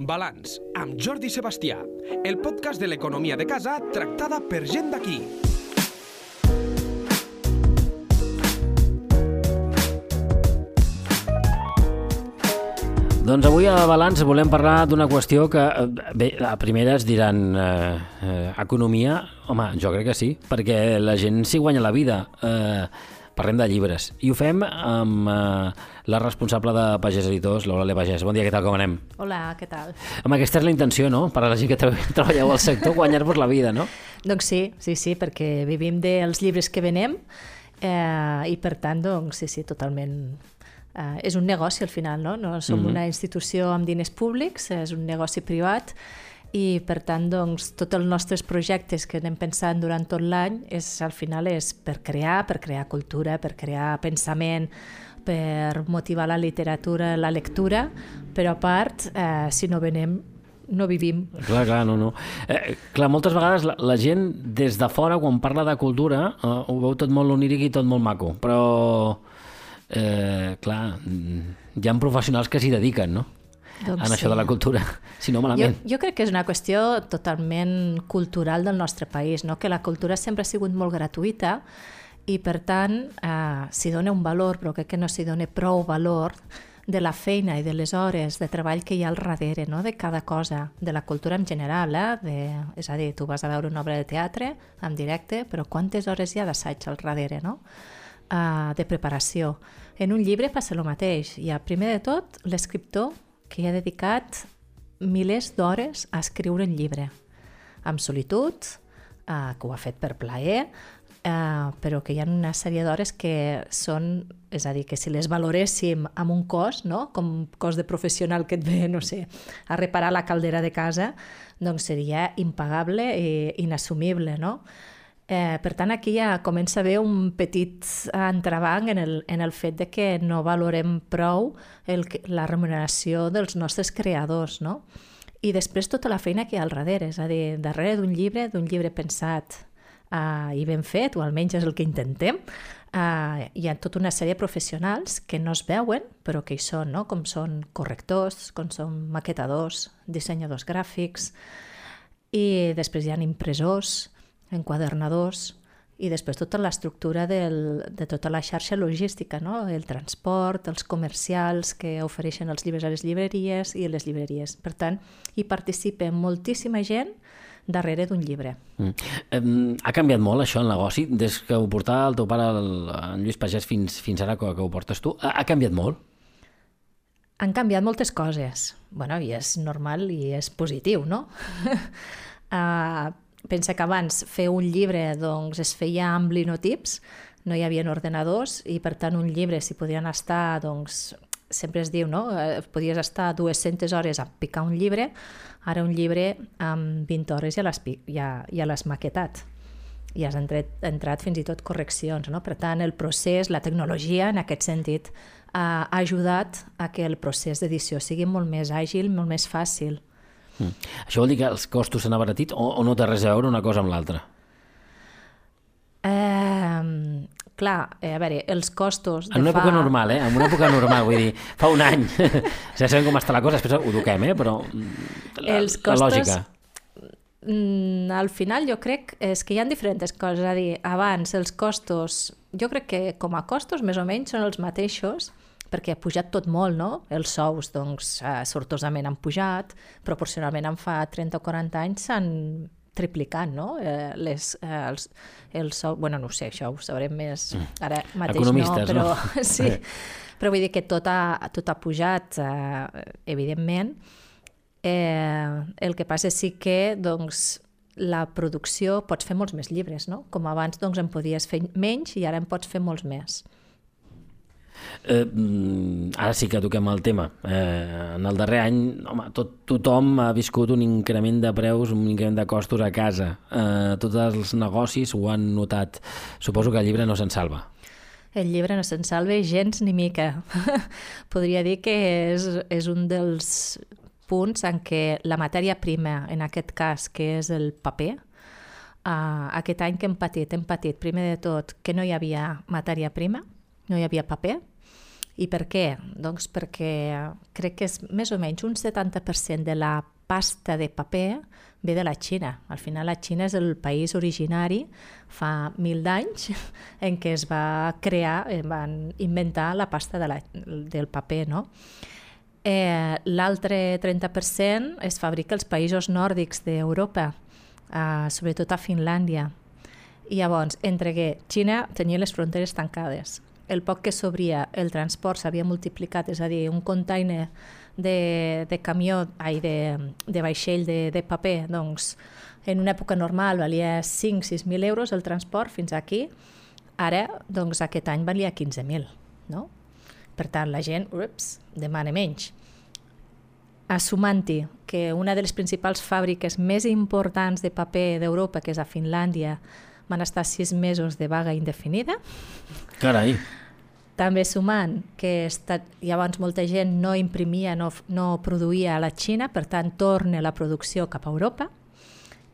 Balanç, amb Jordi Sebastià, el podcast de l'economia de casa tractada per gent d'aquí. Doncs avui a Balanç volem parlar d'una qüestió que, eh, bé, a primeres diran eh, eh, economia, home, jo crec que sí, perquè la gent s'hi guanya la vida. Eh, parlem de llibres. I ho fem amb eh, la responsable de Pagès Editors, l'Eulàlia Pagès. Bon dia, què tal, com anem? Hola, què tal? Home, aquesta és la intenció, no?, per a la gent que tre treballeu al sector, guanyar-vos la vida, no? Doncs sí, sí, sí, perquè vivim dels llibres que venem eh, i per tant, doncs, sí, sí, totalment eh, és un negoci al final, no? No som mm -hmm. una institució amb diners públics, és un negoci privat i per tant doncs, tots els nostres projectes que anem pensant durant tot l'any és al final és per crear, per crear cultura, per crear pensament, per motivar la literatura, la lectura, però a part, eh, si no venem no vivim. Clar, clar, no, no. Eh, clar, moltes vegades la, la gent des de fora, quan parla de cultura, eh, ho veu tot molt oníric i tot molt maco, però eh, clar, hi ha professionals que s'hi dediquen, no? Doncs en això sí. de la cultura, si no malament. Jo, jo crec que és una qüestió totalment cultural del nostre país, no? que la cultura sempre ha sigut molt gratuïta i per tant eh, s'hi dona un valor, però crec que no s'hi dona prou valor de la feina i de les hores de treball que hi ha al darrere no? de cada cosa, de la cultura en general. Eh? De, és a dir, tu vas a veure una obra de teatre en directe, però quantes hores hi ha d'assaig al darrere, no? Uh, de preparació. En un llibre passa el mateix. Hi ha, primer de tot, l'escriptor que hi ha dedicat milers d'hores a escriure un llibre, amb solitud, uh, que ho ha fet per plaer, uh, però que hi ha una sèrie d'hores que són, és a dir, que si les valoréssim amb un cost, no? com cost de professional que et ve, no sé, a reparar la caldera de casa, doncs seria impagable i inassumible, no? Eh, per tant, aquí ja comença a haver un petit entrebanc en el, en el fet de que no valorem prou el, la remuneració dels nostres creadors, no? I després tota la feina que hi ha al darrere, és a dir, darrere d'un llibre, d'un llibre pensat uh, i ben fet, o almenys és el que intentem, uh, hi ha tota una sèrie de professionals que no es veuen, però que hi són, no? com són correctors, com són maquetadors, dissenyadors gràfics, i després hi ha impressors, enquadernadors i després tota l'estructura de tota la xarxa logística, no? el transport, els comercials que ofereixen els llibres a les llibreries i a les llibreries. Per tant, hi participa moltíssima gent darrere d'un llibre. Mm. Ha canviat molt això el negoci des que ho portava el teu pare, el, en Lluís Pagès, fins, fins ara que, que ho portes tu? Ha, ha canviat molt? Han canviat moltes coses. bueno, i és normal i és positiu, no? uh, pensa que abans fer un llibre doncs, es feia amb linotips, no hi havia ordenadors i per tant un llibre s'hi podien estar doncs, sempre es diu, no? Eh, podies estar 200 hores a picar un llibre, ara un llibre amb 20 hores ja l'has ja, ja maquetat i has entrat, entrat fins i tot correccions. No? Per tant, el procés, la tecnologia, en aquest sentit, ha ajudat a que el procés d'edició sigui molt més àgil, molt més fàcil. Mm. Això vol dir que els costos s'han abaratit o, o no té res a veure una cosa amb l'altra? Eh, clar, eh, a veure, els costos... De en una fa... època normal, eh? En una època normal, vull dir, fa un any. ja sabem com està la cosa, després ho duquem, eh? Però la, els costos... la lògica... Mm, al final jo crec és que hi ha diferents coses, és a dir, abans els costos, jo crec que com a costos més o menys són els mateixos, perquè ha pujat tot molt, no? Els sous, doncs, eh, sortosament han pujat, proporcionalment en fa 30 o 40 anys s'han triplicat, no? Eh, les, eh, els, els sous, bueno, no sé, això ho sabrem més mm. ara mateix, Economistes, no? Però, no? sí, però vull dir que tot ha, tot ha pujat, eh, evidentment. Eh, el que passa sí que, doncs, la producció pots fer molts més llibres, no? Com abans doncs, en podies fer menys i ara en pots fer molts més. Eh, mm, ara sí que toquem el tema. Eh, en el darrer any, home, tot, tothom ha viscut un increment de preus, un increment de costos a casa. Eh, tots els negocis ho han notat. Suposo que el llibre no se'n salva. El llibre no se'n salva gens ni mica. Podria dir que és, és un dels punts en què la matèria prima, en aquest cas, que és el paper, uh, aquest any que hem patit, hem patit primer de tot que no hi havia matèria prima, no hi havia paper, I per què? Doncs perquè crec que és més o menys un 70% de la pasta de paper ve de la Xina. Al final la Xina és el país originari fa mil d'anys en què es va crear, eh, van inventar la pasta de la, del paper, no? Eh, L'altre 30% es fabrica als països nòrdics d'Europa, eh, sobretot a Finlàndia. I llavors, entre que Xina tenia les fronteres tancades, el poc que s'obria, el transport s'havia multiplicat, és a dir, un container de, de camió, ai, de, de vaixell de, de paper, doncs en una època normal valia 5-6.000 euros el transport fins aquí, ara doncs aquest any valia 15.000, no? Per tant, la gent, ups, demana menys. Assumant-hi que una de les principals fàbriques més importants de paper d'Europa, que és a Finlàndia, van estar sis mesos de vaga indefinida. Carai. També sumant que estat, llavors molta gent no imprimia, no, no produïa a la Xina, per tant torna la producció cap a Europa.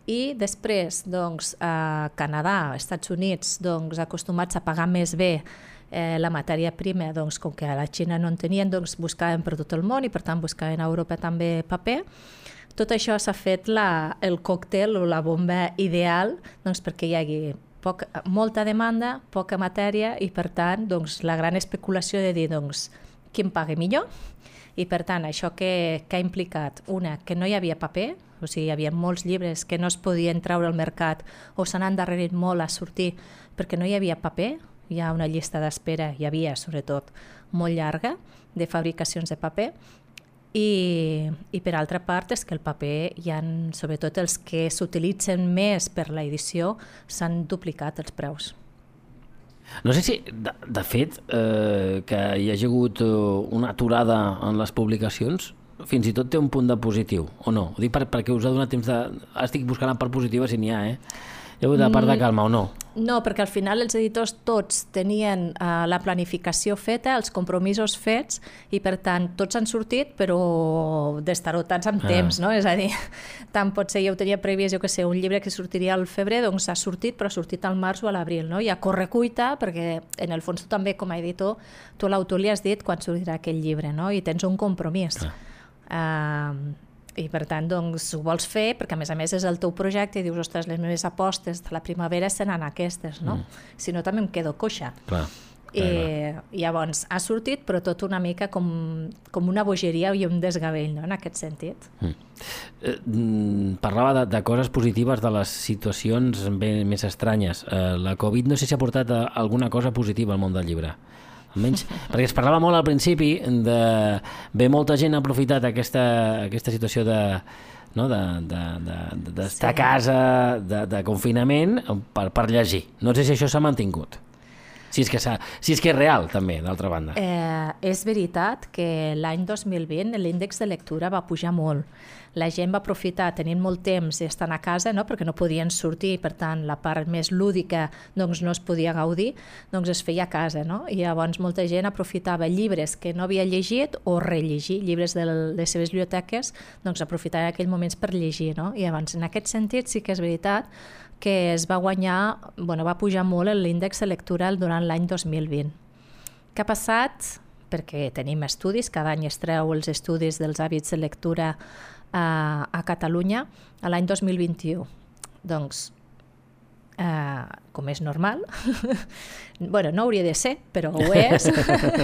I després, doncs, a Canadà, Estats Units, doncs, acostumats a pagar més bé eh, la matèria prima, doncs, com que a la Xina no en tenien, doncs, buscaven per tot el món i per tant buscaven a Europa també paper. Tot això s'ha fet la, el còctel o la bomba ideal doncs, perquè hi hagi poc, molta demanda, poca matèria i per tant doncs, la gran especulació de dir doncs, qui em paga millor? I per tant això que, que ha implicat una, que no hi havia paper, o sigui, hi havia molts llibres que no es podien treure al mercat o se n'han endarrerit molt a sortir perquè no hi havia paper, hi ha una llista d'espera, hi havia sobretot molt llarga de fabricacions de paper i, I per altra part és que el paper, hi ha, sobretot els que s'utilitzen més per la edició, s'han duplicat els preus. No sé si, de, de fet, eh, que hi hagi hagut eh, una aturada en les publicacions, fins i tot té un punt de positiu, o no? Ho dic per, perquè us ha donat temps de... Estic buscant la part positiva si n'hi ha, eh? Hi ha hagut la part de mm. calma o no? No, perquè al final els editors tots tenien uh, la planificació feta, els compromisos fets, i per tant tots han sortit, però destarotats amb ah. temps, no? És a dir, tant pot ser, jo tenia previst, jo que sé, un llibre que sortiria al febrer, doncs ha sortit, però ha sortit al març o a l'abril, no? I a corre cuita, perquè en el fons tu també, com a editor, tu a l'autor li has dit quan sortirà aquell llibre, no? I tens un compromís. Ah. Uh, i per tant doncs, ho vols fer perquè a més a més és el teu projecte i dius, ostres, les meves apostes de la primavera seran aquestes, no? Mm. Si no també em quedo coixa. Clar. I llavors ha sortit, però tot una mica com, com una bogeria i un desgavell, no?, en aquest sentit. Mm. Eh, mm, parlava de, de coses positives de les situacions ben, més estranyes. Eh, la Covid no sé si ha portat a, alguna cosa positiva al món del llibre almenys, perquè es parlava molt al principi de... Bé, molta gent ha aprofitat aquesta, aquesta situació de no? d'estar de, de, de, sí. a casa, de, de confinament, per, per llegir. No sé si això s'ha mantingut. Si és, que si és que és real, també, d'altra banda. Eh, és veritat que l'any 2020 l'índex de lectura va pujar molt la gent va aprofitar, tenint molt temps i estant a casa, no? perquè no podien sortir, per tant, la part més lúdica doncs, no es podia gaudir, doncs es feia a casa. No? I llavors molta gent aprofitava llibres que no havia llegit o rellegir, llibres de les seves biblioteques, doncs aprofitava aquells moments per llegir. No? I llavors, en aquest sentit, sí que és veritat que es va guanyar, bueno, va pujar molt l'índex electoral durant l'any 2020. Què ha passat? Perquè tenim estudis, cada any es treu els estudis dels hàbits de lectura a, a Catalunya a l'any 2021. Doncs, eh, com és normal, bueno, no hauria de ser, però ho és,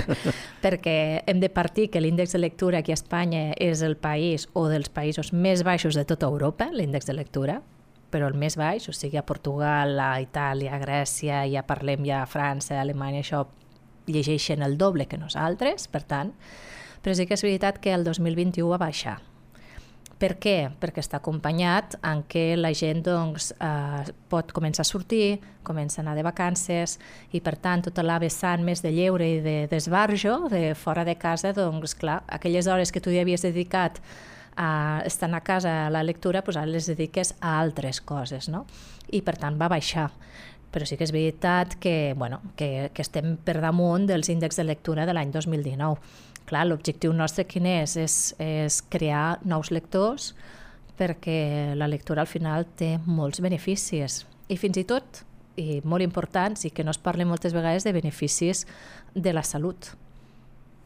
perquè hem de partir que l'índex de lectura aquí a Espanya és el país o dels països més baixos de tota Europa, l'índex de lectura, però el més baix, o sigui, a Portugal, a Itàlia, a Grècia, ja parlem ja a França, a Alemanya, això llegeixen el doble que nosaltres, per tant, però sí que és veritat que el 2021 va baixar per què? Perquè està acompanyat en què la gent doncs, eh, pot començar a sortir, comença a anar de vacances i per tant tota la vessant més de lleure i de d'esbarjo de fora de casa, doncs clar, aquelles hores que tu ja havies dedicat a estar a casa a la lectura, doncs ara les dediques a altres coses, no? I per tant va baixar però sí que és veritat que, bueno, que, que estem per damunt dels índexs de lectura de l'any 2019 clar, l'objectiu nostre quin és? és? És crear nous lectors perquè la lectura al final té molts beneficis i fins i tot, i molt importants, i que no es parla moltes vegades de beneficis de la salut.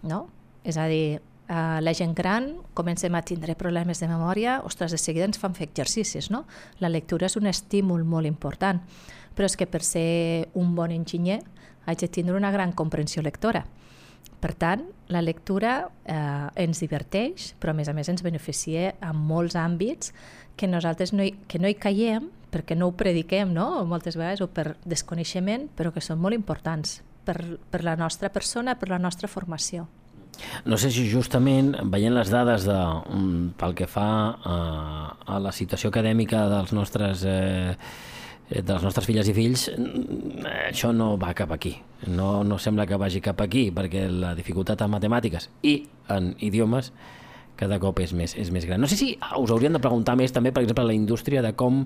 no? És a dir, eh, la gent gran comencem a tindre problemes de memòria, ostres, de seguida ens fan fer exercicis, no? La lectura és un estímul molt important, però és que per ser un bon enginyer haig de tindre una gran comprensió lectora. Per tant, la lectura eh, ens diverteix, però a més a més ens beneficia en molts àmbits que nosaltres no hi, que no hi caiem perquè no ho prediquem, no? moltes vegades, o per desconeixement, però que són molt importants per, per la nostra persona, per la nostra formació. No sé si justament veient les dades de, um, pel que fa a, a la situació acadèmica dels nostres eh, de les nostres filles i fills, mm, això no va cap aquí. No, no sembla que vagi cap aquí, perquè la dificultat en matemàtiques i en idiomes cada cop és més, és més gran. No sé si us haurien de preguntar més també, per exemple, la indústria de com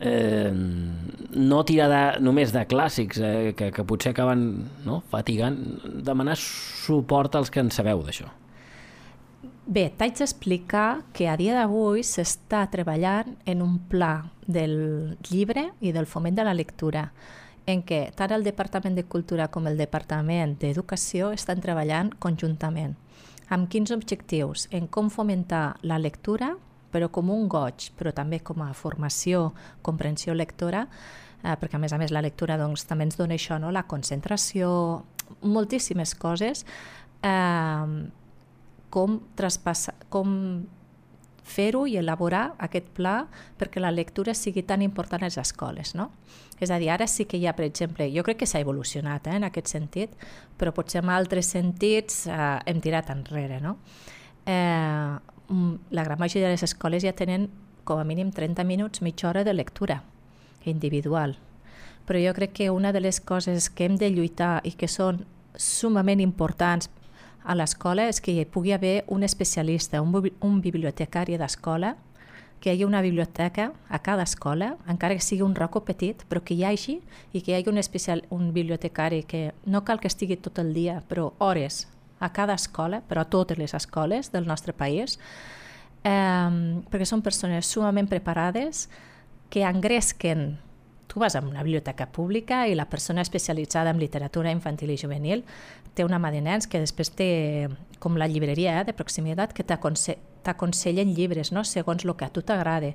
eh, no tirar de, només de clàssics eh, que, que potser acaben no, fatigant, demanar suport als que en sabeu d'això. Bé, t'haig d'explicar que a dia d'avui s'està treballant en un pla del llibre i del foment de la lectura, en què tant el Departament de Cultura com el Departament d'Educació estan treballant conjuntament. Amb quins objectius? En com fomentar la lectura, però com un goig, però també com a formació, comprensió lectora, eh, perquè a més a més la lectura doncs, també ens dona això, no? la concentració, moltíssimes coses, eh, com, traspassar, com fer-ho i elaborar aquest pla perquè la lectura sigui tan important a les escoles. No? És a dir, ara sí que hi ha, per exemple, jo crec que s'ha evolucionat eh, en aquest sentit, però potser en altres sentits eh, hem tirat enrere. No? Eh, Mm, la gran majoria de les escoles ja tenen com a mínim 30 minuts, mitja hora de lectura individual. Però jo crec que una de les coses que hem de lluitar i que són sumament importants a l'escola és que hi pugui haver un especialista, un, un bibliotecari d'escola, que hi hagi una biblioteca a cada escola, encara que sigui un racó petit, però que hi hagi i que hi hagi un, especial, un bibliotecari que no cal que estigui tot el dia, però hores a cada escola, però a totes les escoles del nostre país, eh, perquè són persones sumament preparades que engresquen. Tu vas a una biblioteca pública i la persona especialitzada en literatura infantil i juvenil té una mà de nens que després té, com la llibreria eh, de proximitat, que t'aconsellen llibres, no? segons el que a tu t'agrada.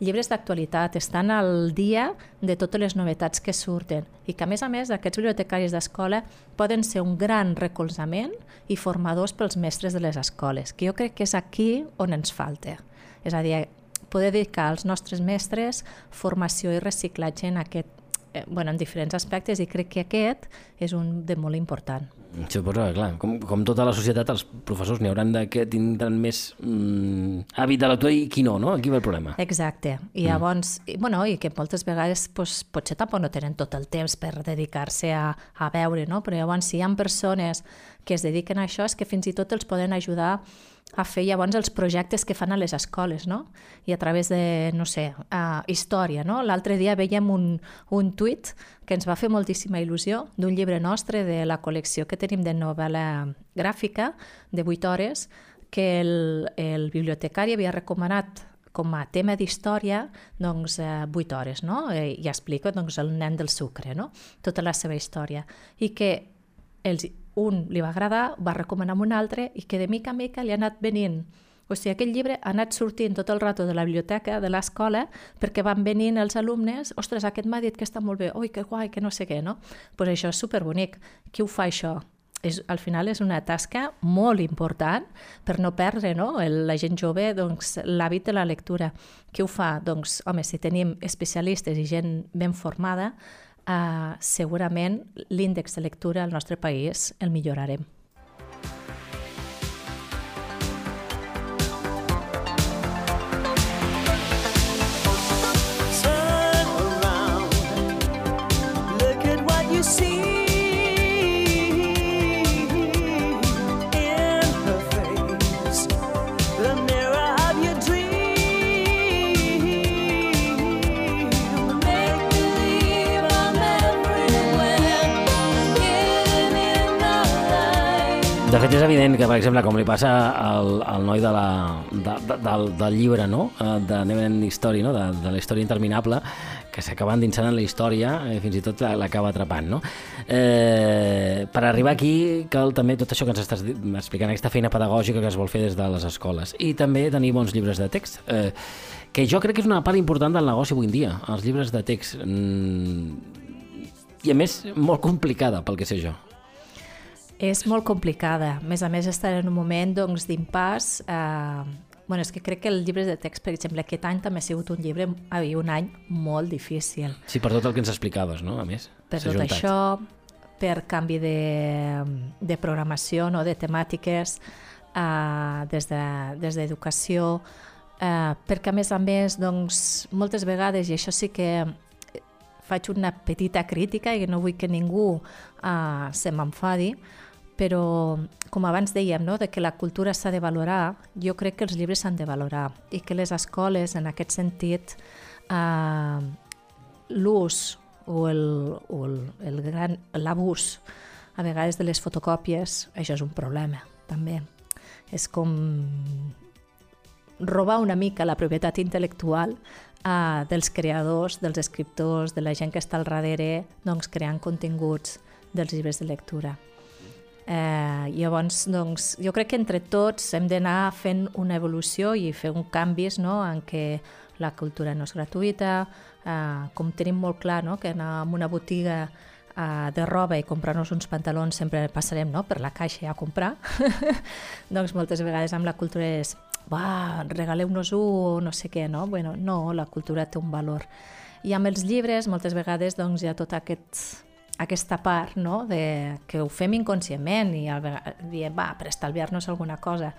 Llibres d'actualitat, estan al dia de totes les novetats que surten i que, a més a més, aquests bibliotecaris d'escola poden ser un gran recolzament i formadors pels mestres de les escoles, que jo crec que és aquí on ens falta. És a dir, poder dedicar als nostres mestres formació i reciclatge en aquest eh, bueno, en diferents aspectes i crec que aquest és un de molt important. Suposo que, clar, com, com tota la societat, els professors n'hi hauran de que tindran més mm, hàbit de lectura i qui no, no? Aquí va el problema. Exacte. I mm. llavors, i, bueno, i que moltes vegades pues, potser tampoc no tenen tot el temps per dedicar-se a, a veure, no? Però llavors, si hi ha persones que es dediquen a això, és que fins i tot els poden ajudar a fer llavors els projectes que fan a les escoles, no? I a través de, no sé, uh, història, no? L'altre dia veiem un, un tuit que ens va fer moltíssima il·lusió d'un llibre nostre de la col·lecció que tenim de novel·la gràfica de 8 hores que el, el bibliotecari havia recomanat com a tema d'història doncs, eh, 8 hores, no? I, i explica doncs, el nen del sucre, no? tota la seva història. I que els, un li va agradar, va recomanar un altre i que de mica en mica li ha anat venint o sigui, aquest llibre ha anat sortint tot el rato de la biblioteca de l'escola perquè van venint els alumnes, ostres, aquest m'ha dit que està molt bé, oi, que guai, que no sé què, no? Doncs pues això és superbonic. Qui ho fa, això? És, al final és una tasca molt important per no perdre no? El, la gent jove doncs, l'hàbit de la lectura. Qui ho fa? Doncs, home, si tenim especialistes i gent ben formada, eh, segurament l'índex de lectura al nostre país el millorarem. Evident que, per exemple, com li passa al, al noi de la, de, de, del, del llibre, no? Eh, de Neverend Story, no? de, de la història interminable, que s'acaba endinsant en la història i fins i tot l'acaba atrapant. No? Eh, per arribar aquí cal també tot això que ens estàs explicant, aquesta feina pedagògica que es vol fer des de les escoles. I també tenir bons llibres de text. Eh, que jo crec que és una part important del negoci avui en dia, els llibres de text. Mm, I a més, molt complicada, pel que sé jo. És molt complicada. A més a més, estar en un moment doncs, d'impàs. Eh, bueno, és que crec que el llibre de text, per exemple, aquest any també ha sigut un llibre, ai, un any molt difícil. Sí, per tot el que ens explicaves, no? A més, Per tot juntat. això, per canvi de, de programació, no? de temàtiques, eh, des d'educació, de, des d'educació, eh, perquè a més a més, doncs, moltes vegades, i això sí que faig una petita crítica i no vull que ningú eh, se m'enfadi, però com abans dèiem, no, de que la cultura s'ha de valorar, jo crec que els llibres s'han de valorar i que les escoles, en aquest sentit, eh, l'ús o l'abús a vegades de les fotocòpies, això és un problema, també. És com robar una mica la propietat intel·lectual uh, dels creadors, dels escriptors, de la gent que està al darrere, doncs, creant continguts dels llibres de lectura. Eh, llavors, doncs, jo crec que entre tots hem d'anar fent una evolució i fer un canvis no?, en què la cultura no és gratuïta, eh, com tenim molt clar no?, que anar a una botiga eh, de roba i comprar-nos uns pantalons sempre passarem no?, per la caixa a comprar, doncs moltes vegades amb la cultura és va, regaleu-nos-ho o no sé què, no? Bueno, no, la cultura té un valor. I amb els llibres, moltes vegades, doncs, hi ha tot aquest, aquesta part, no?, de, que ho fem inconscientment i diem, va, per estalviar-nos alguna cosa,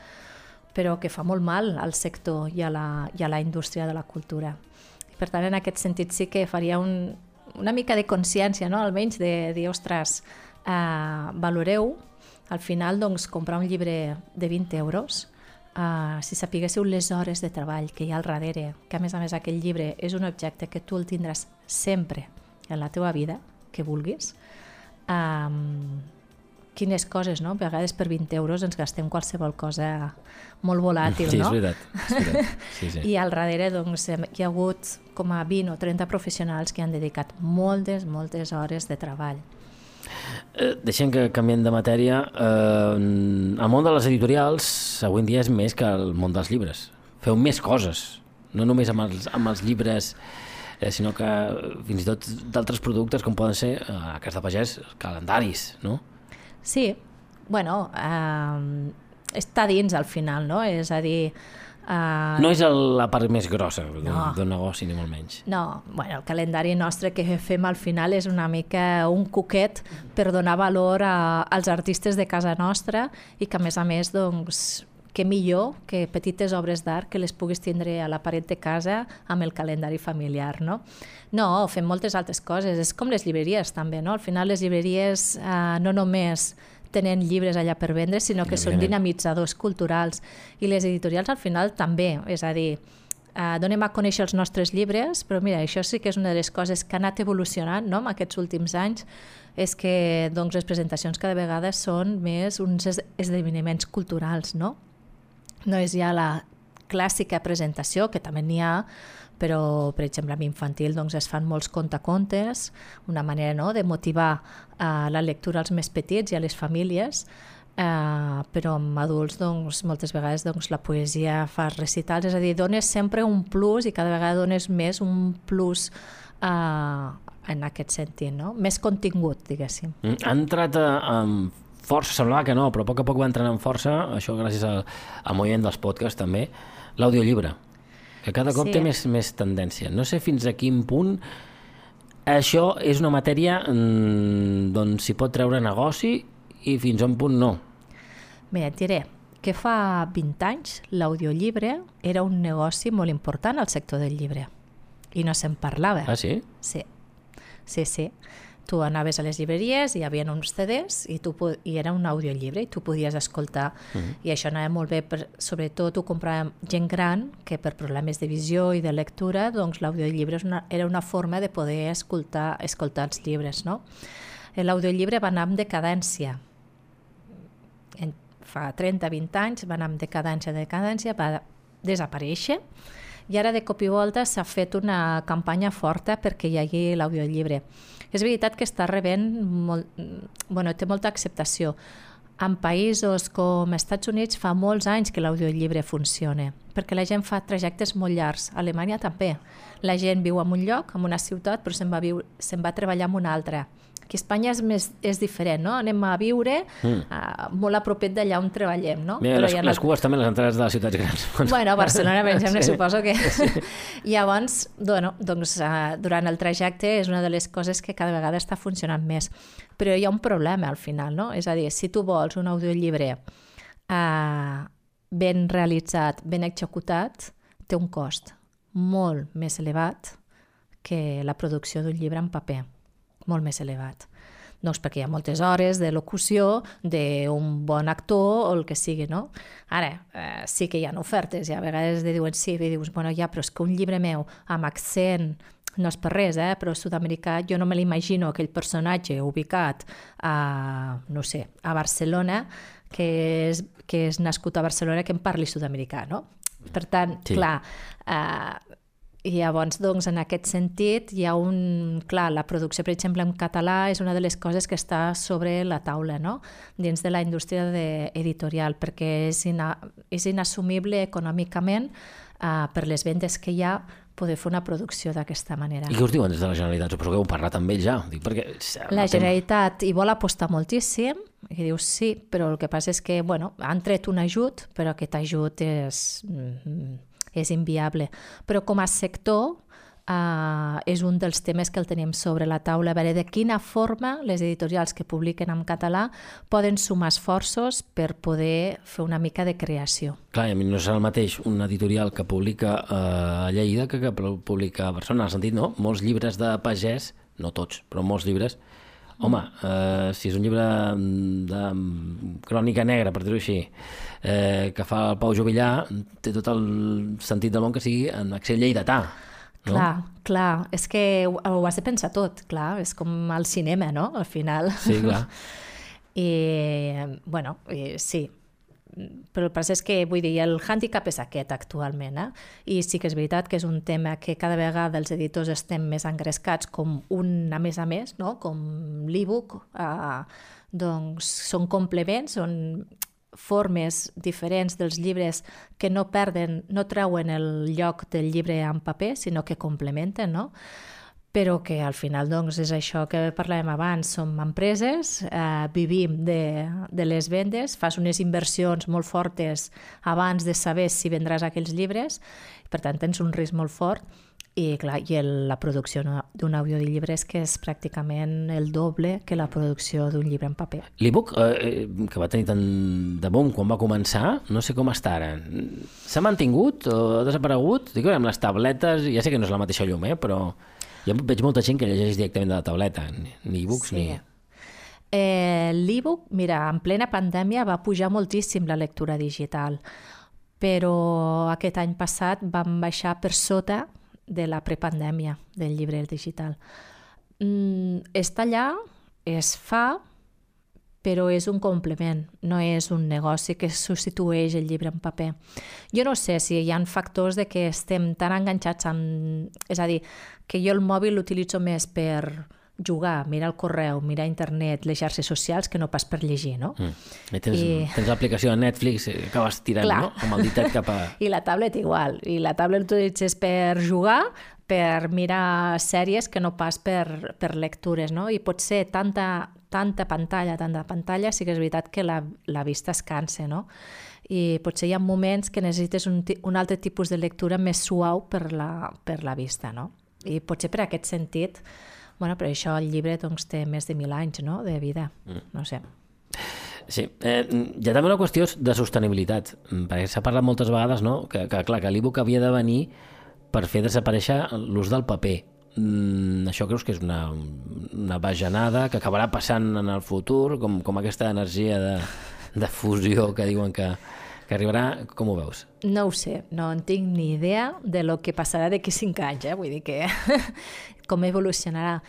però que fa molt mal al sector i a la, i a la indústria de la cultura. I per tant, en aquest sentit sí que faria un, una mica de consciència, no?, almenys de dir, ostres, eh, valoreu, al final, doncs, comprar un llibre de 20 euros, Uh, si sapiguéssiu les hores de treball que hi ha al darrere, que a més a més aquell llibre és un objecte que tu el tindràs sempre en la teva vida, que vulguis, um, quines coses, no? A vegades per 20 euros ens gastem qualsevol cosa molt volàtil, sí, no? Sí, és veritat. És veritat. Sí, sí. I al darrere doncs, hi ha hagut com a 20 o 30 professionals que han dedicat moltes, moltes hores de treball. Eh, deixem que canviem de matèria. Eh, el món de les editorials avui en dia és més que el món dels llibres. Feu més coses, no només amb els, amb els llibres, eh, sinó que fins i tot d'altres productes com poden ser, eh, a de Pagès, calendaris, no? Sí, bueno, eh, està dins al final, no? És a dir, Uh, no és el, la part més grossa d'un no. negoci, ni molt menys. No, bueno, el calendari nostre que fem al final és una mica un coquet per donar valor a, als artistes de casa nostra i que a més a més doncs, que millor que petites obres d'art que les puguis tindre a la paret de casa amb el calendari familiar, no? No, fem moltes altres coses, és com les llibreries també, no? Al final les llibreries eh, no només tenen llibres allà per vendre, sinó que són dinamitzadors culturals i les editorials al final també, és a dir, eh, donem a conèixer els nostres llibres, però mira, això sí que és una de les coses que ha anat evolucionant no? en aquests últims anys, és que doncs, les presentacions cada vegada són més uns es- esdeveniments culturals, no? No és ja la clàssica presentació, que també n'hi ha, però, per exemple, amb infantil doncs, es fan molts contacontes, una manera no, de motivar eh, la lectura als més petits i a les famílies, eh, però amb adults doncs, moltes vegades doncs, la poesia fa recitals, és a dir, dones sempre un plus i cada vegada dones més un plus eh, en aquest sentit, no? més contingut, diguéssim. Mm, Ha entrat eh, amb força, semblava que no, però a poc a poc va entrant amb força, això gràcies al, al moviment dels podcasts també, l'audiollibre, que cada cop Sí. té més, més tendència. No sé fins a quin punt això és una matèria mm, d'on s'hi pot treure negoci i fins a un punt no. Mira, et diré que fa 20 anys l'audiollibre era un negoci molt important al sector del llibre i no se'n parlava. Ah, sí? Sí, sí, sí. Tu anaves a les llibreries i hi havia uns CDs i, tu, i era un audiollibre i tu podies escoltar. I això anava molt bé, per, sobretot ho comprava gent gran que per problemes de visió i de lectura, doncs l'audiollibre era una forma de poder escoltar, escoltar els llibres, no? L'audiollibre va anar amb decadència. En, fa 30-20 anys, va anar amb decadència, decadència, va desaparèixer, i ara de cop i volta s'ha fet una campanya forta perquè hi hagi l'audiollibre. És veritat que està rebent, molt, bueno, té molta acceptació. En països com Estats Units fa molts anys que l'audiollibre funciona, perquè la gent fa trajectes molt llargs. A Alemanya també. La gent viu en un lloc, en una ciutat, però se'n va, viu, se'n va treballar en una altra. Aquí a Espanya és, més, és diferent, no? Anem a viure mm. uh, molt a propet d'allà on treballem, no? Mira, Però les, les cues també, les entrades de les ciutats grans. Bueno, a Barcelona, per exemple, sí. suposo que... Sí. Llavors, bueno, doncs, uh, durant el trajecte és una de les coses que cada vegada està funcionant més. Però hi ha un problema al final, no? És a dir, si tu vols un audiollibre uh, ben realitzat, ben executat, té un cost molt més elevat que la producció d'un llibre en paper molt més elevat. Doncs perquè hi ha moltes hores de locució d'un bon actor o el que sigui, no? Ara, eh, sí que hi ha ofertes i a vegades de diuen sí, i dius, bueno, ja, però és que un llibre meu amb accent no és per res, eh? però sud-americà jo no me l'imagino aquell personatge ubicat a, no sé, a Barcelona que és, que és nascut a Barcelona que em parli sud-americà, no? Per tant, sí. clar, eh, i llavors, doncs, en aquest sentit, hi ha un... Clar, la producció, per exemple, en català és una de les coses que està sobre la taula, no?, dins de la indústria de editorial, perquè és, ina... és inassumible econòmicament uh, per les vendes que hi ha poder fer una producció d'aquesta manera. I què us diuen des de la Generalitat? Suposo que heu parlat amb ells ja. Dic, perquè... La Generalitat hi vol apostar moltíssim, i dius sí, però el que passa és que, bueno, han tret un ajut, però aquest ajut és... És inviable. Però com a sector Uh, és un dels temes que el tenim sobre la taula, a veure de quina forma les editorials que publiquen en català poden sumar esforços per poder fer una mica de creació. Clar, a mi no és el mateix un editorial que publica uh, a Lleida que que publica a Barcelona, en el sentit, no? Molts llibres de pagès, no tots, però molts llibres, Home, eh, si és un llibre de crònica negra, per dir-ho així, eh, que fa el Pau Jovillà, té tot el sentit del món que sigui en accent lleidatà. No? Clar, clar, és que ho, ho has de pensar tot, clar, és com el cinema, no?, al final. Sí, clar. I, bueno, i, sí, però el pas és que, vull dir, el hàndicap és aquest actualment, eh? i sí que és veritat que és un tema que cada vegada els editors estem més engrescats com un a més a més, no? com l'e-book, eh, doncs són complements, són formes diferents dels llibres que no perden, no treuen el lloc del llibre en paper, sinó que complementen, no? Però que al final doncs, és això que parlàvem abans, som empreses, eh, vivim de, de les vendes, fas unes inversions molt fortes abans de saber si vendràs aquells llibres, per tant tens un risc molt fort, i, clar, i el, la producció d'un àudio de llibres que és pràcticament el doble que la producció d'un llibre en paper. L'e-book, eh, que va tenir tant de boom quan va començar, no sé com està ara. S'ha mantingut o ha desaparegut? Dic, amb les tabletes, ja sé que no és la mateixa llum, eh, però jo veig molta gent que llegeix directament de la tauleta, ni e-books sí. ni... Eh, L'e-book, mira, en plena pandèmia va pujar moltíssim la lectura digital, però aquest any passat vam baixar per sota de la prepandèmia del llibre digital. Mm, està allà, es fa, però és un complement, no és un negoci que substitueix el llibre en paper. Jo no sé si hi ha factors de que estem tan enganxats amb... És a dir, que jo el mòbil l'utilitzo més per jugar, mirar el correu, mirar internet, les xarxes socials, que no pas per llegir, no? Mm. I tens, I... tens l'aplicació de Netflix que acabes tirant, Clar. no? Amb el ditet cap a... I la tablet igual. I la tablet l'utilitzes per jugar, per mirar sèries que no pas per, per lectures, no? I pot ser tanta, tanta pantalla, tanta pantalla, sí que és veritat que la, la vista es cansa, no? I potser hi ha moments que necessites un, un altre tipus de lectura més suau per la, per la vista, no? I potser per aquest sentit, bueno, però això el llibre doncs, té més de mil anys no? de vida, mm. no sé. Sí, eh, hi ha també una qüestió de sostenibilitat, perquè s'ha parlat moltes vegades no? que, que, clar, que l'e-book havia de venir per fer desaparèixer l'ús del paper. Mm, això creus que és una, una bajanada que acabarà passant en el futur, com, com aquesta energia de, de fusió que diuen que, que arribarà, com ho veus? No ho sé, no en tinc ni idea de lo que passarà d'aquí cinc anys, eh? vull dir que com evolucionarà.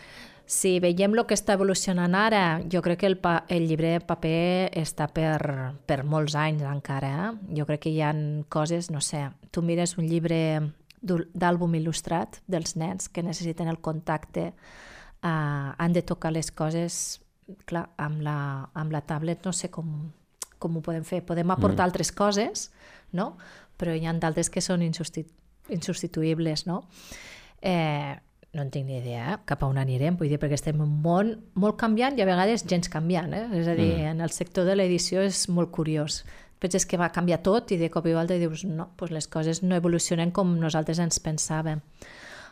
si veiem el que està evolucionant ara, jo crec que el, pa, el llibre de paper està per, per molts anys encara. Eh? Jo crec que hi han coses, no sé, tu mires un llibre d'àlbum il·lustrat dels nens que necessiten el contacte, uh, han de tocar les coses, clar, amb la, amb la tablet no sé com, com ho podem fer. Podem aportar mm. altres coses, no? però hi ha d'altres que són insubstitu insubstituïbles. No? Eh, no en tinc ni idea eh? cap a on anirem, vull dir, perquè estem en un món molt canviant i a vegades gens canviant. Eh? És a dir, mm. en el sector de l'edició és molt curiós. Penses que va canviar tot i de cop i volta dius no, doncs les coses no evolucionen com nosaltres ens pensàvem.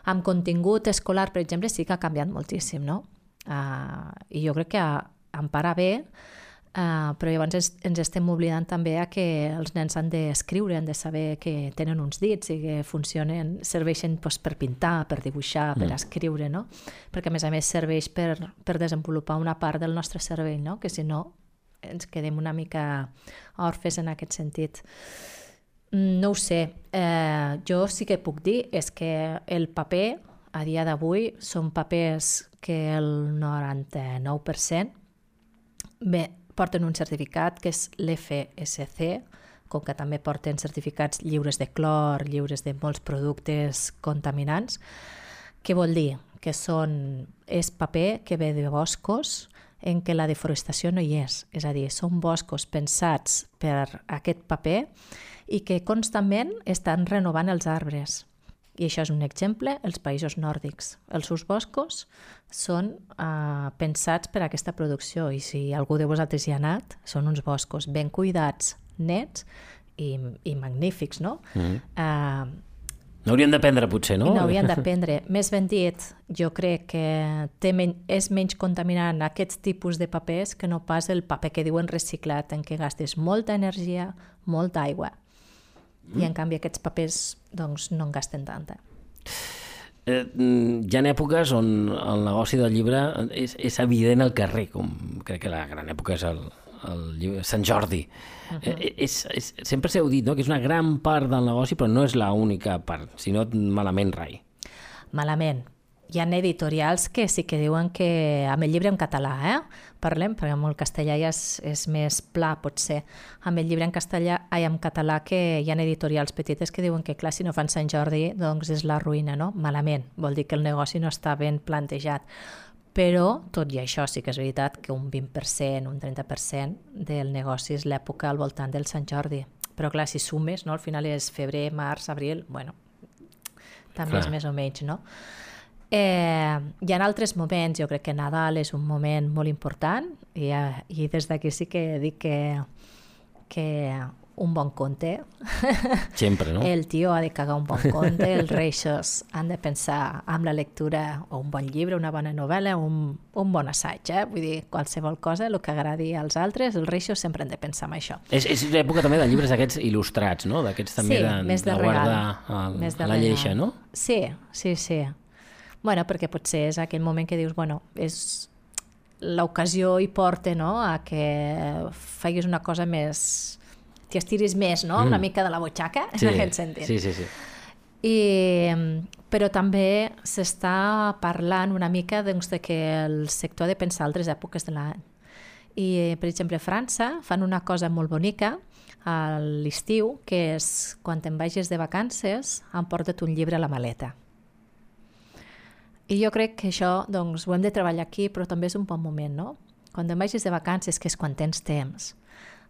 Amb contingut escolar, per exemple, sí que ha canviat moltíssim, no? Uh, I jo crec que en part bé, Uh, però llavors ens, ens estem oblidant també a que els nens han d'escriure, han de saber que tenen uns dits i que funcionen, serveixen doncs, per pintar, per dibuixar, per mm. escriure, no? Perquè a més a més serveix per, per desenvolupar una part del nostre cervell, no? Que si no ens quedem una mica orfes en aquest sentit. Mm, no ho sé. Eh, jo sí que puc dir és que el paper a dia d'avui són papers que el 99% bé, porten un certificat que és l'FSC, com que també porten certificats lliures de clor, lliures de molts productes contaminants. Què vol dir? Que són, és paper que ve de boscos en què la deforestació no hi és. És a dir, són boscos pensats per aquest paper i que constantment estan renovant els arbres. I això és un exemple, els països nòrdics. Els seus boscos són uh, pensats per a aquesta producció i si algú de vosaltres hi ha anat, són uns boscos ben cuidats, nets i, i magnífics, no? Mm. Uh, N'hauríem d'aprendre, potser, no? N'hauríem d'aprendre. Més ben dit, jo crec que té men és menys contaminant aquests tipus de papers que no pas el paper que diuen reciclat, en què gastes molta energia, molta aigua mm. i en canvi aquests papers doncs, no en gasten tanta. Eh, mm, hi ha èpoques on el negoci del llibre és, és evident al carrer, com crec que la gran època és el, el llibre, Sant Jordi. Uh -huh. eh, és, és, sempre s'heu dit no? que és una gran part del negoci, però no és l'única part, sinó malament rai. Malament, hi ha editorials que sí que diuen que amb el llibre en català, eh? parlem, perquè amb el castellà ja és, és més pla, potser. Amb el llibre en castellà, ai, en català, que hi ha editorials petites que diuen que, clar, si no fan Sant Jordi, doncs és la ruïna, no? Malament, vol dir que el negoci no està ben plantejat. Però, tot i això, sí que és veritat que un 20%, un 30% del negoci és l'època al voltant del Sant Jordi. Però, clar, si sumes, no? al final és febrer, març, abril, bueno, també clar. és més o menys, no? Eh, hi ha altres moments, jo crec que Nadal és un moment molt important i, eh, i des d'aquí sí que dic que, que un bon conte. Sempre, no? El tio ha de cagar un bon conte, els reixos han de pensar amb la lectura o un bon llibre, una bona novel·la, un, un bon assaig, eh? Vull dir, qualsevol cosa, el que agradi als altres, els reixos sempre han de pensar en això. És, és l'època també de llibres d'aquests il·lustrats, no? D'aquests també sí, de, més de, de guardar el, més de la lleixa, no? Sí, sí, sí. Bueno, perquè potser és aquell moment que dius, bueno, és l'ocasió i porta no, a que facis una cosa més... que estiris més, no? Mm. Una mica de la butxaca, sí, en aquest sentit. Sí, sí, sí. I, però també s'està parlant una mica doncs, de que el sector ha de pensar altres èpoques de l'any. I, per exemple, a França fan una cosa molt bonica a l'estiu, que és quan te'n vagis de vacances, emporta't un llibre a la maleta. I jo crec que això doncs, ho hem de treballar aquí, però també és un bon moment, no? Quan te'n vagis de vacances, que és quan tens temps,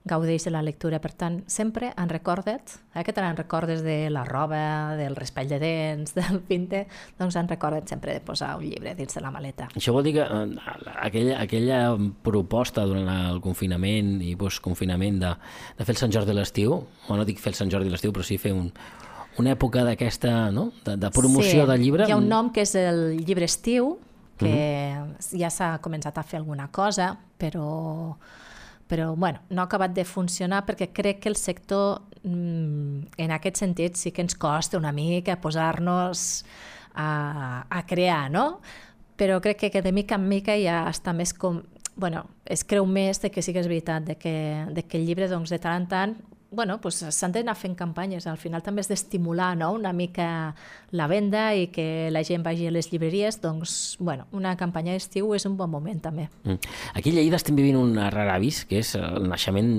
gaudeix de la lectura. Per tant, sempre en recorda't, eh, que te n'en recordes de la roba, del raspall de dents, del pinte, doncs en recorda't sempre de posar un llibre dins de la maleta. Això vol dir que eh, aquella, aquella proposta durant el confinament i postconfinament de, de fer el Sant Jordi de l'estiu, o no dic fer el Sant Jordi de l'estiu, però sí fer un, una època d'aquesta, no?, de, de promoció sí, del llibre. hi ha un nom que és el llibre estiu, que uh mhm. -huh. ja s'ha començat a fer alguna cosa, però, però bueno, no ha acabat de funcionar perquè crec que el sector, mm, en aquest sentit, sí que ens costa una mica posar-nos a, a crear, no? Però crec que, que de mica en mica ja està més com... Bueno, es creu més de que sí que és veritat, de que, de que el llibre doncs, de tant en tant bueno, pues s'han d'anar fent campanyes. Al final també és d'estimular no? una mica la venda i que la gent vagi a les llibreries. Doncs, bueno, una campanya d'estiu és un bon moment també. Mm. Aquí a Lleida estem vivint un rar avis, que és el naixement,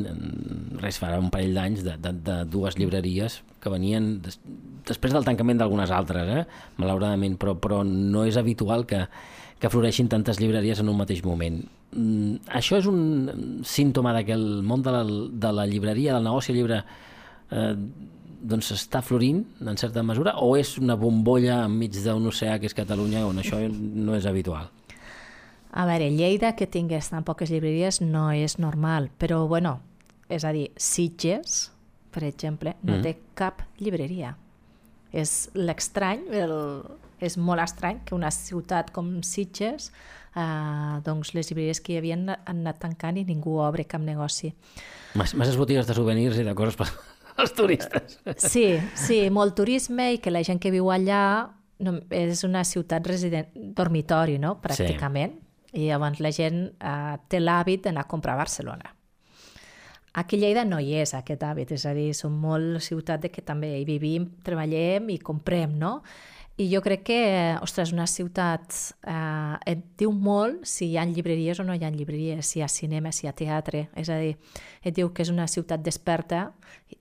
res farà un parell d'anys, de, de, de dues llibreries que venien des, després del tancament d'algunes altres, eh? malauradament, però, però no és habitual que, que floreixin tantes llibreries en un mateix moment. Mm, això és un símptoma de que el món de la, de la llibreria, del negoci llibre, eh, doncs està florint en certa mesura o és una bombolla enmig d'un oceà que és Catalunya on això no és habitual? A veure, Lleida que tingués tan poques llibreries no és normal, però bueno, és a dir, Sitges, per exemple, no mm. té cap llibreria. És l'estrany, és molt estrany que una ciutat com Sitges eh, doncs les llibreries que hi havia han anat tancant i ningú obre cap negoci. Masses botigues de souvenirs i de coses per als turistes. Sí, sí, molt turisme i que la gent que viu allà no, és una ciutat resident, dormitori, no?, pràcticament. Sí. I llavors la gent eh, té l'hàbit d'anar a comprar a Barcelona. Aquí a Lleida no hi és aquest hàbit, és a dir, som molt ciutat de que també hi vivim, treballem i comprem, no? I jo crec que, ostres, una ciutat eh, et diu molt si hi ha llibreries o no hi ha llibreries, si hi ha cinema, si hi ha teatre. És a dir, et diu que és una ciutat desperta,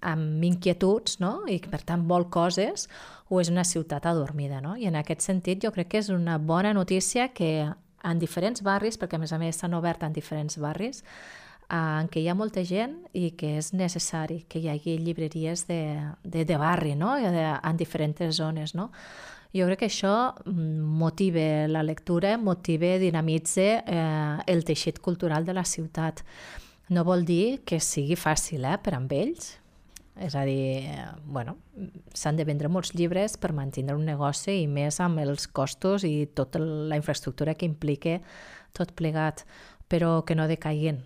amb inquietuds, no? i per tant vol coses, o és una ciutat adormida. No? I en aquest sentit jo crec que és una bona notícia que en diferents barris, perquè a més a més s'han obert en diferents barris, eh, en què hi ha molta gent i que és necessari que hi hagi llibreries de, de, de barri, no? en diferents zones. No? Jo crec que això mm, motiva la lectura, motiva, dinamitza eh, el teixit cultural de la ciutat. No vol dir que sigui fàcil eh, per amb ells, és a dir, bueno, s'han de vendre molts llibres per mantenir un negoci i més amb els costos i tota la infraestructura que implica tot plegat, però que no decaiguen.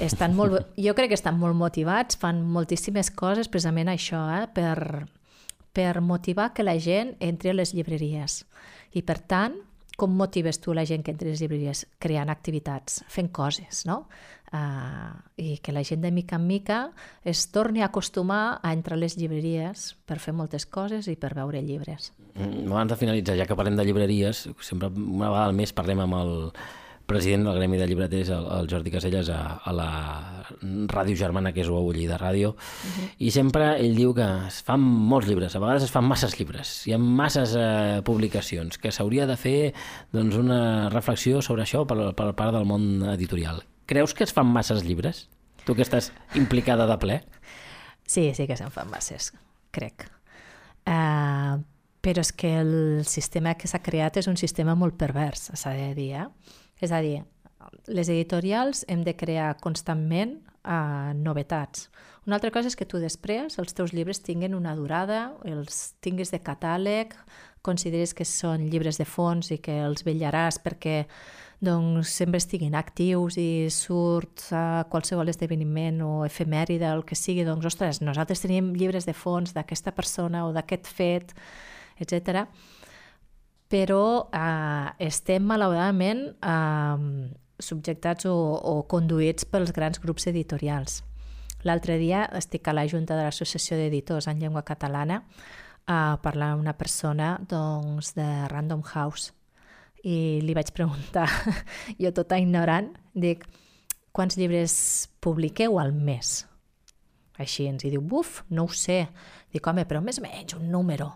Estan molt, jo crec que estan molt motivats, fan moltíssimes coses precisament això, eh, per, per motivar que la gent entri a les llibreries. I per tant, com motives tu la gent que entri a les llibreries? Creant activitats, fent coses, no? Uh, I que la gent de mica en mica es torni a acostumar a entrar a les llibreries per fer moltes coses i per veure llibres. Mm, abans de finalitzar, ja que parlem de llibreries, sempre una vegada al mes parlem amb el, president del Gremi de Llibreters, el, el Jordi Caselles, a, a la ràdio germana que és UOU de Ràdio, uh -huh. i sempre ell diu que es fan molts llibres, a vegades es fan masses llibres, hi ha masses eh, publicacions, que s'hauria de fer doncs, una reflexió sobre això per, per part del món editorial. Creus que es fan masses llibres? Tu que estàs implicada de ple? Sí, sí que se'n fan masses, crec. Uh, però és que el sistema que s'ha creat és un sistema molt pervers, s'ha de dir, eh? És a dir, les editorials hem de crear constantment uh, novetats. Una altra cosa és que tu després els teus llibres tinguin una durada, els tinguis de catàleg, consideres que són llibres de fons i que els vetllaràs perquè doncs, sempre estiguin actius i surt a qualsevol esdeveniment o efemèride el que sigui, doncs, ostres, nosaltres tenim llibres de fons d'aquesta persona o d'aquest fet, etc però eh, estem malauradament eh, subjectats o, o conduïts pels grans grups editorials. L'altre dia estic a la Junta de l'Associació d'Editors en Llengua Catalana a parlar amb una persona doncs, de Random House i li vaig preguntar, jo tota ignorant, dic, quants llibres publiqueu al mes? Així ens hi diu, buf, no ho sé. Dic, home, però més o menys un número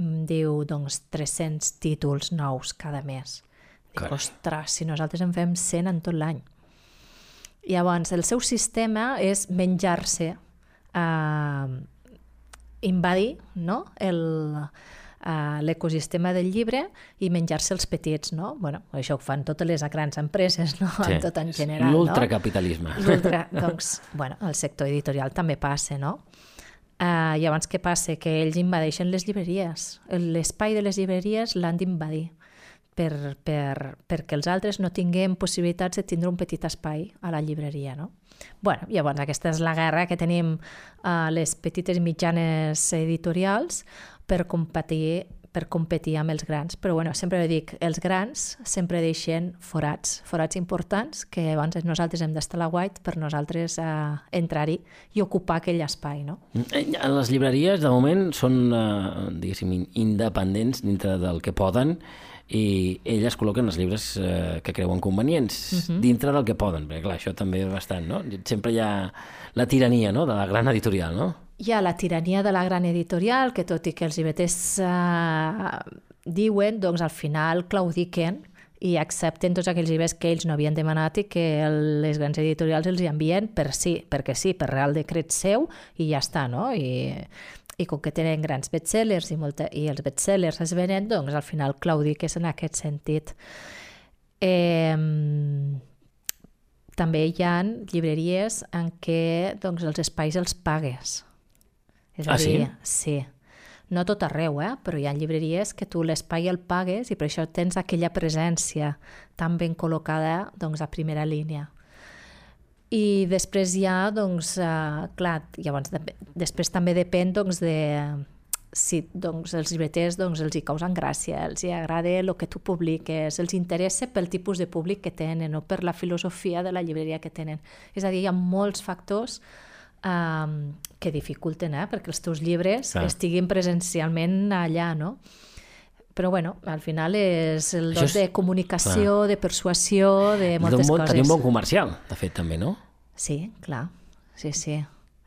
em diu doncs 300 títols nous cada mes. Dic, Carai. ostres, si nosaltres en fem 100 en tot l'any. Llavors, el seu sistema és menjar-se, eh, invadir no? el, uh, l'ecosistema del llibre i menjar-se els petits, no? Bueno, això ho fan totes les grans empreses, no? Sí. En tot en general, L'ultracapitalisme. no? Doncs, bueno, el sector editorial també passa, no? Uh, llavors, què passa? Que ells invadeixen les llibreries. L'espai de les llibreries l'han d'invadir per, per, perquè els altres no tinguem possibilitats de tindre un petit espai a la llibreria. No? bueno, llavors, aquesta és la guerra que tenim a uh, les petites i mitjanes editorials per competir per competir amb els grans. Però bueno, sempre dic, els grans sempre deixen forats, forats importants que abans nosaltres hem d'estar a la white per nosaltres uh, entrar-hi i ocupar aquell espai. No? Eh, les llibreries, de moment, són, diguéssim, independents dintre del que poden i elles col·loquen els llibres eh, que creuen convenients uh -huh. dintre del que poden, perquè clar, això també és bastant, no? Sempre hi ha la tirania no? de la gran editorial, no? Hi ha la tirania de la gran editorial, que tot i que els IBTs eh, diuen, doncs al final claudiquen i accepten tots aquells llibres que ells no havien demanat i que el, les grans editorials els hi envien per sí, perquè sí, per real decret seu i ja està, no? I i com que tenen grans bestsellers i, molta, i els bestsellers es venen, doncs al final que és en aquest sentit. Eh, també hi ha llibreries en què doncs, els espais els pagues. És a ah, dir, sí? Sí. No tot arreu, eh? però hi ha llibreries que tu l'espai el pagues i per això tens aquella presència tan ben col·locada doncs, a primera línia. I després hi ha, doncs, uh, clar, llavors de, després també depèn doncs, de si doncs, els llibreters doncs, els hi causen gràcia, els hi agrada el que tu publiques, els interessa pel tipus de públic que tenen o per la filosofia de la llibreria que tenen. És a dir, hi ha molts factors um, que dificulten eh, perquè els teus llibres clar. estiguin presencialment allà, no? Però bueno, al final és el dos és... de comunicació, clar. de persuasió, de moltes bon, coses. Tenim un bon comercial, de fet, també, no? Sí, clar. Sí, sí.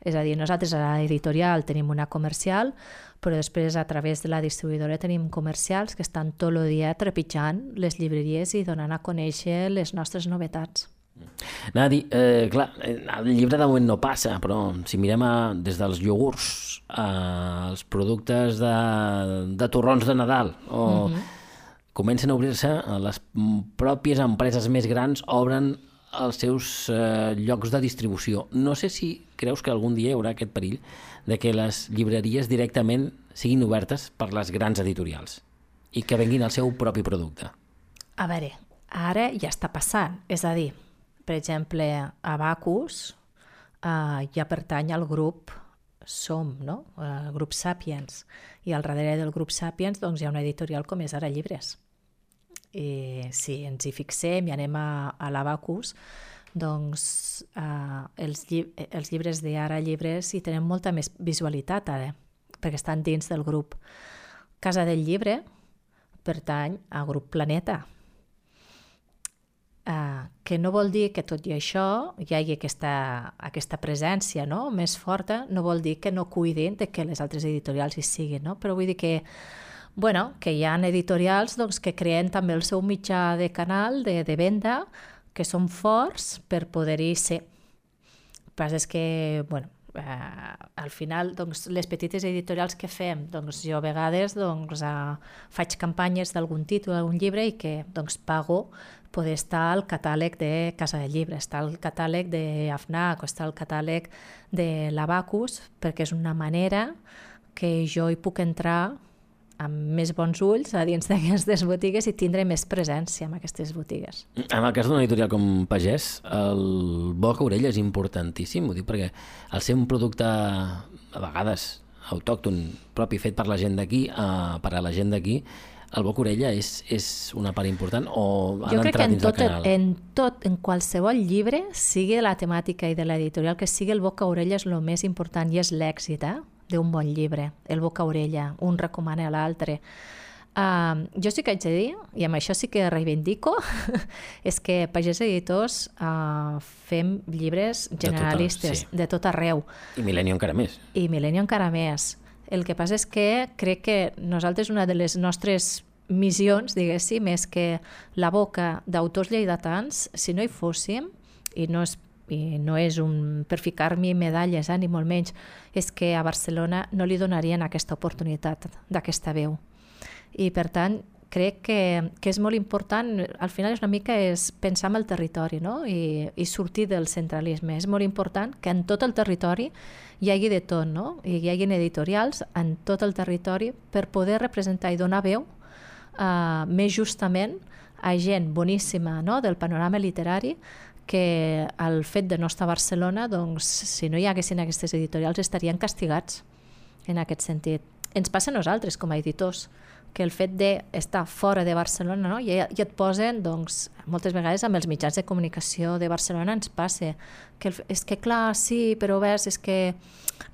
És a dir, nosaltres a l'editorial tenim una comercial, però després a través de la distribuïdora tenim comercials que estan tot el dia trepitjant les llibreries i donant a conèixer les nostres novetats. Anava a dir, eh, clar, el llibre de moment no passa, però si mirem a, des dels iogurts als productes de, de torrons de Nadal o mhm. -huh. comencen a obrir-se les pròpies empreses més grans obren els seus eh, llocs de distribució. No sé si creus que algun dia hi haurà aquest perill de que les llibreries directament siguin obertes per les grans editorials i que venguin el seu propi producte. A veure, ara ja està passant. És a dir, per exemple, Abacus eh, ja pertany al grup Som, no? el grup Sapiens. I al darrere del grup Sapiens doncs, hi ha una editorial com és Ara Llibres. I si ens hi fixem i anem a, a l'Abacus, doncs eh, els, lli els llibres d'Ara Llibres hi tenen molta més visualitat ara, perquè estan dins del grup. Casa del Llibre pertany al grup Planeta, Uh, que no vol dir que tot i això hi hagi aquesta, aquesta presència no? més forta, no vol dir que no cuidin de que les altres editorials hi siguin, no? però vull dir que, bueno, que hi ha editorials doncs, que creen també el seu mitjà de canal de, de venda, que són forts per poder-hi ser. El que és que, bueno, eh, al final, doncs, les petites editorials que fem, doncs, jo a vegades doncs, eh, faig campanyes d'algun títol, d'algun llibre i que doncs, pago poder estar al catàleg de Casa de Llibre, està al catàleg d'AFNAC o està al catàleg de l'Abacus, perquè és una manera que jo hi puc entrar amb més bons ulls a dins d'aquestes botigues i tindre més presència en aquestes botigues. En el cas d'una editorial com Pagès, el boca orella és importantíssim, ho dic perquè el ser un producte a vegades autòcton, propi, fet per la gent d'aquí, uh, per a la gent d'aquí, el boca orella és, és una part important o han jo crec que en tot, en tot, en qualsevol llibre, sigui la temàtica i de l'editorial, que sigui el boca orella és el més important i és l'èxit eh? D'un bon llibre, el boca orella, un recomana a l'altre. Uh, jo sí que haig de dir, i amb això sí que reivindico, és que Pagès Editors uh, fem llibres generalistes de tot, sí. de tot arreu. I Milenio encara més. I Milenio encara més. El que passa és que crec que nosaltres una de les nostres missions, diguéssim, és que la boca d'autors lleidatans, si no hi fóssim, i no és, i no és un, per ficar-m'hi medalles, eh, ni molt menys, és que a Barcelona no li donarien aquesta oportunitat d'aquesta veu. I per tant, crec que, que és molt important, al final és una mica és pensar en el territori no? I, i sortir del centralisme. És molt important que en tot el territori hi hagi de tot, no? I hi hagi editorials en tot el territori per poder representar i donar veu uh, més justament a gent boníssima no? del panorama literari que el fet de no estar a Barcelona, doncs, si no hi haguessin aquestes editorials, estarien castigats en aquest sentit. Ens passa a nosaltres com a editors, que el fet d'estar fora de Barcelona, no? I, i et posen, doncs, moltes vegades amb els mitjans de comunicació de Barcelona ens passa, que el, és que clar, sí, però ves, és que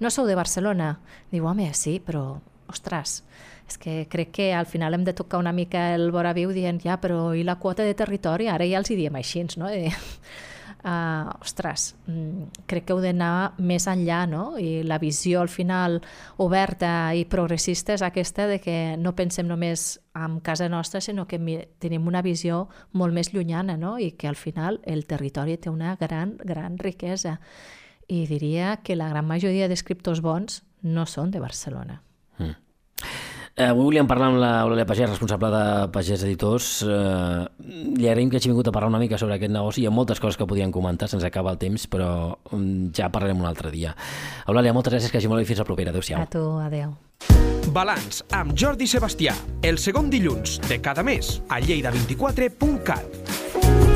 no sou de Barcelona. Diu, home, sí, però, ostres, és que crec que al final hem de tocar una mica el vora viu dient, ja, però i la quota de territori? Ara ja els hi diem així, no? De, uh, ostres, mm, crec que heu d'anar més enllà, no? I la visió al final oberta i progressista és aquesta de que no pensem només en casa nostra, sinó que tenim una visió molt més llunyana, no? I que al final el territori té una gran, gran riquesa. I diria que la gran majoria d'escriptors bons no són de Barcelona. Mm. Eh, avui volíem parlar amb l'Eulàlia Pagès, responsable de Pagès Editors. Eh, li agraïm que hagi vingut a parlar una mica sobre aquest negoci. Hi ha moltes coses que podien comentar, se'ns acaba el temps, però um, ja parlarem un altre dia. Eulàlia, moltes gràcies, que hagi molt bé fins la propera. Adéu-siau. A tu, adéu. Balanç amb Jordi Sebastià, el segon dilluns de cada mes a lleida24.cat.